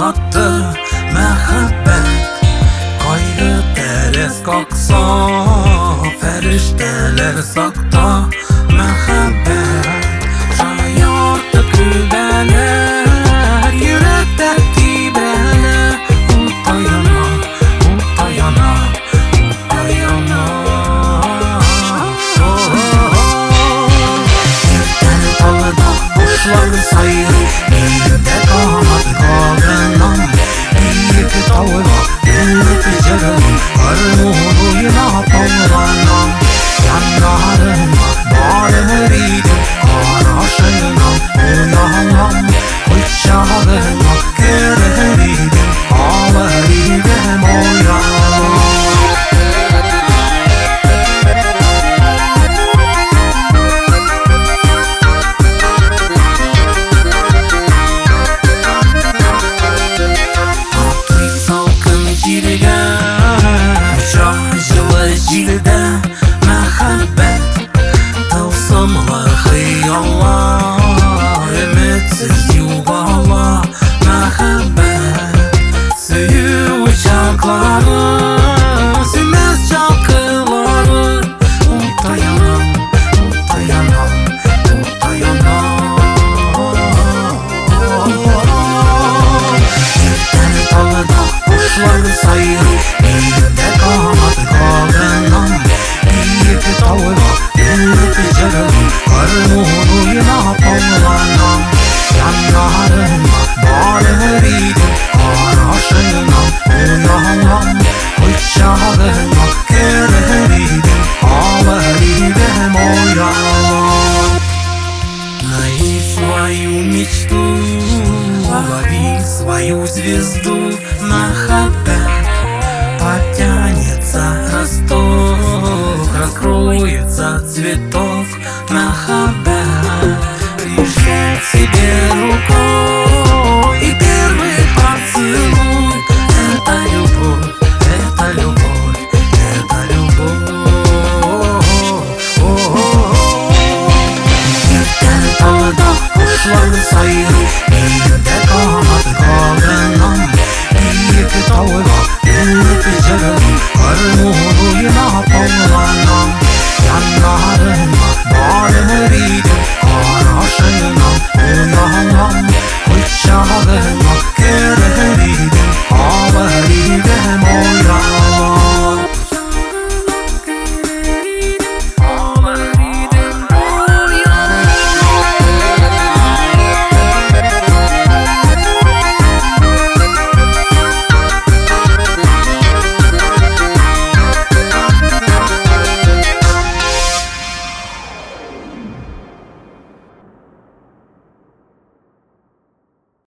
сатты мәхәббәт кайгы тәрәс какса фәрештәләр сак Sizce Vallah Məhəbbət Söyü uçaqlarım Твою звезду на хода Потянется росток Раскроется цветок на хода